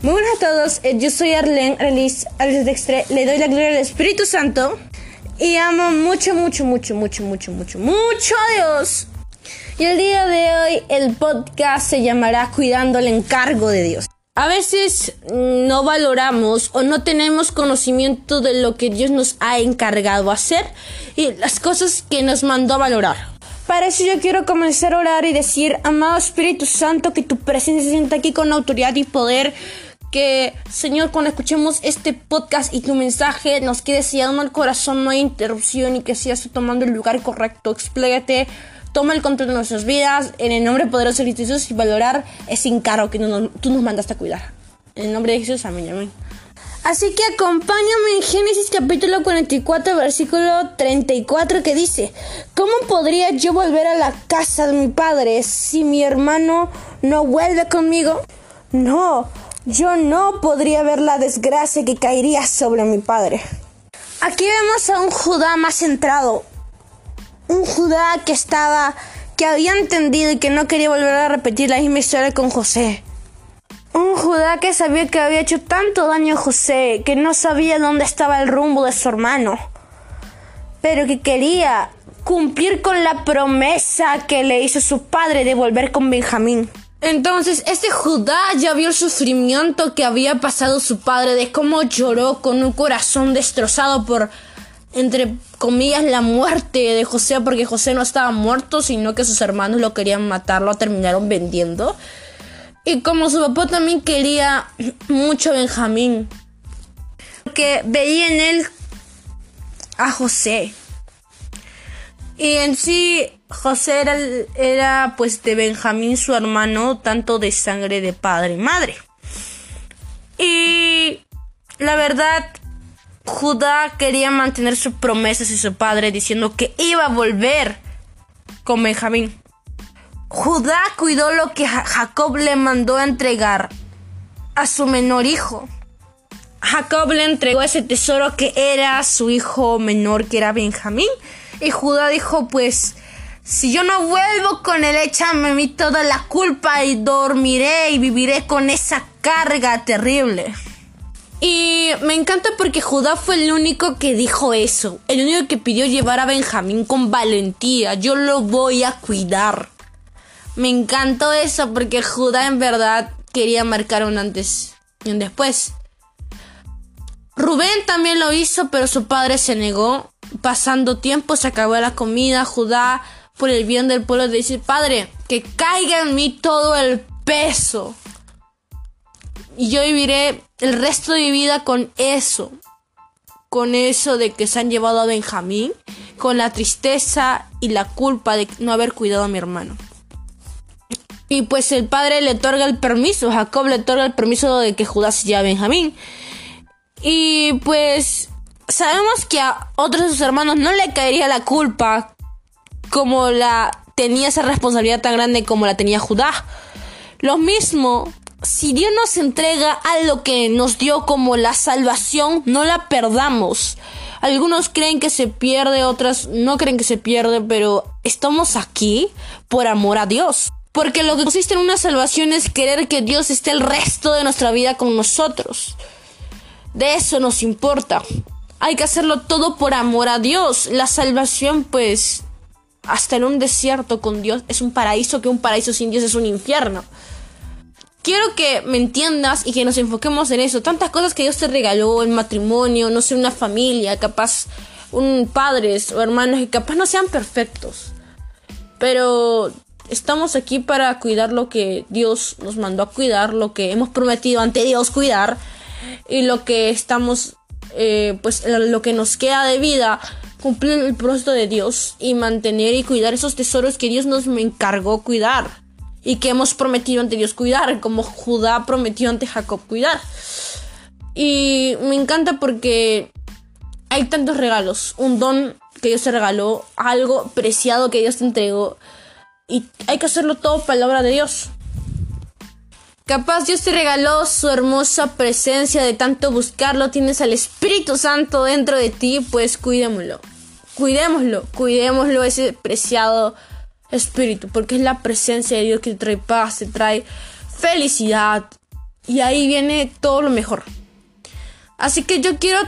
Muy buenas a todos, eh, yo soy Arlene Alice, Alice Dextre, le doy la gloria al Espíritu Santo y amo mucho, mucho, mucho, mucho, mucho, mucho, mucho a Dios. Y el día de hoy el podcast se llamará Cuidando el encargo de Dios. A veces no valoramos o no tenemos conocimiento de lo que Dios nos ha encargado hacer y las cosas que nos mandó a valorar. Para eso yo quiero comenzar a orar y decir, amado Espíritu Santo, que tu presencia se sienta aquí con autoridad y poder que, Señor, cuando escuchemos este podcast y tu mensaje nos quede sellado el corazón, no hay interrupción y que sigas tomando el lugar correcto. Explícate, toma el control de nuestras vidas en el nombre poderoso de Jesús y valorar ese encargo que tú nos mandaste a cuidar. En el nombre de Jesús, amén, amén. Así que acompáñame en Génesis capítulo 44, versículo 34 que dice, ¿cómo podría yo volver a la casa de mi padre si mi hermano no vuelve conmigo? No, yo no podría ver la desgracia que caería sobre mi padre. Aquí vemos a un Judá más centrado. Un Judá que estaba, que había entendido y que no quería volver a repetir la misma historia con José. Un Judá que sabía que había hecho tanto daño a José, que no sabía dónde estaba el rumbo de su hermano, pero que quería cumplir con la promesa que le hizo su padre de volver con Benjamín. Entonces, este Judá ya vio el sufrimiento que había pasado su padre, de cómo lloró con un corazón destrozado por, entre comillas, la muerte de José, porque José no estaba muerto, sino que sus hermanos lo querían matar, lo terminaron vendiendo. Y como su papá también quería mucho a Benjamín, porque veía en él a José. Y en sí, José era, era pues de Benjamín su hermano, tanto de sangre de padre y madre. Y la verdad, Judá quería mantener su promesa hacia su padre diciendo que iba a volver con Benjamín. Judá cuidó lo que Jacob le mandó a entregar a su menor hijo. Jacob le entregó ese tesoro que era su hijo menor, que era Benjamín. Y Judá dijo, pues, si yo no vuelvo con él, échame a toda la culpa y dormiré y viviré con esa carga terrible. Y me encanta porque Judá fue el único que dijo eso, el único que pidió llevar a Benjamín con valentía, yo lo voy a cuidar. Me encantó eso porque Judá en verdad quería marcar un antes y un después. Rubén también lo hizo, pero su padre se negó. Pasando tiempo se acabó la comida. Judá por el bien del pueblo, decir, Padre, que caiga en mí todo el peso. Y yo viviré el resto de mi vida con eso. Con eso de que se han llevado a Benjamín. Con la tristeza y la culpa de no haber cuidado a mi hermano. Y pues el padre le otorga el permiso. Jacob le otorga el permiso de que Judá se lleve a Benjamín. Y pues sabemos que a otros de sus hermanos no le caería la culpa como la tenía esa responsabilidad tan grande como la tenía Judá. Lo mismo, si Dios nos entrega algo que nos dio como la salvación, no la perdamos. Algunos creen que se pierde, otras no creen que se pierde, pero estamos aquí por amor a Dios. Porque lo que consiste en una salvación es querer que Dios esté el resto de nuestra vida con nosotros. De eso nos importa. Hay que hacerlo todo por amor a Dios. La salvación, pues, hasta en un desierto con Dios es un paraíso, que un paraíso sin Dios es un infierno. Quiero que me entiendas y que nos enfoquemos en eso. Tantas cosas que Dios te regaló, el matrimonio, no sé, una familia, capaz un padres o hermanos que capaz no sean perfectos. Pero estamos aquí para cuidar lo que Dios nos mandó a cuidar, lo que hemos prometido ante Dios cuidar y lo que estamos, eh, pues lo que nos queda de vida cumplir el propósito de Dios y mantener y cuidar esos tesoros que Dios nos encargó cuidar y que hemos prometido ante Dios cuidar, como Judá prometió ante Jacob cuidar. Y me encanta porque hay tantos regalos, un don que Dios te regaló, algo preciado que Dios te entregó y hay que hacerlo todo para la obra de Dios. Capaz Dios te regaló su hermosa presencia de tanto buscarlo, tienes al Espíritu Santo dentro de ti, pues cuidémoslo. Cuidémoslo, cuidémoslo ese preciado Espíritu, porque es la presencia de Dios que te trae paz, te trae felicidad, Y ahí viene todo lo mejor. Así que yo quiero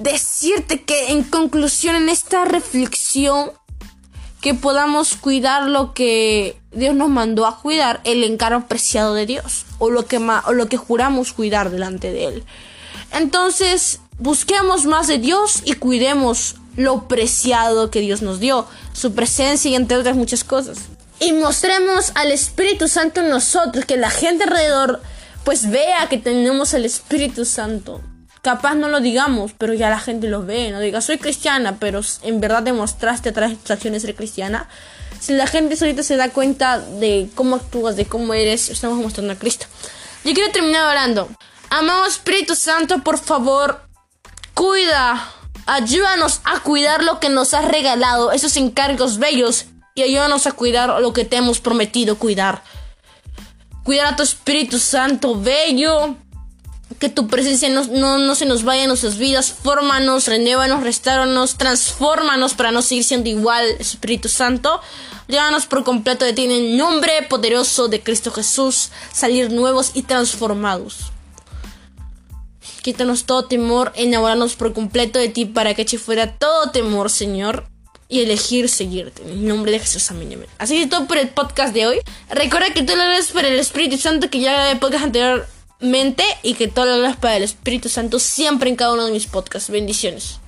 decirte que en conclusión en esta reflexión que podamos cuidar lo que Dios nos mandó a cuidar, el encargo preciado de Dios, o lo que, o lo que juramos cuidar delante de Él. Entonces, busquemos más de Dios y cuidemos lo preciado que Dios nos dio, su presencia y entre otras muchas cosas. Y mostremos al Espíritu Santo en nosotros, que la gente alrededor pues vea que tenemos el Espíritu Santo. Capaz no lo digamos, pero ya la gente lo ve. No diga, soy cristiana, pero en verdad demostraste a través de acciones ser cristiana. Si la gente ahorita se da cuenta de cómo actúas, de cómo eres, estamos mostrando a Cristo. Yo quiero terminar orando. Amado Espíritu Santo, por favor, cuida, ayúdanos a cuidar lo que nos has regalado, esos encargos bellos, y ayúdanos a cuidar lo que te hemos prometido cuidar. Cuidar a tu Espíritu Santo bello que tu presencia no, se nos vaya en nuestras vidas, fórmanos, renuévanos, restauranos, transfórmanos para no seguir siendo igual, Espíritu Santo. Llévanos por completo de ti en el nombre poderoso de Cristo Jesús, salir nuevos y transformados. Quítanos todo temor, enamorarnos por completo de ti para que eche fuera todo temor, Señor, y elegir seguirte. En el nombre de Jesús, amén. Así que todo por el podcast de hoy. Recuerda que tú lo eres por el Espíritu Santo que ya el podcast anterior mente y que todas las para el Espíritu Santo siempre en cada uno de mis podcasts. Bendiciones.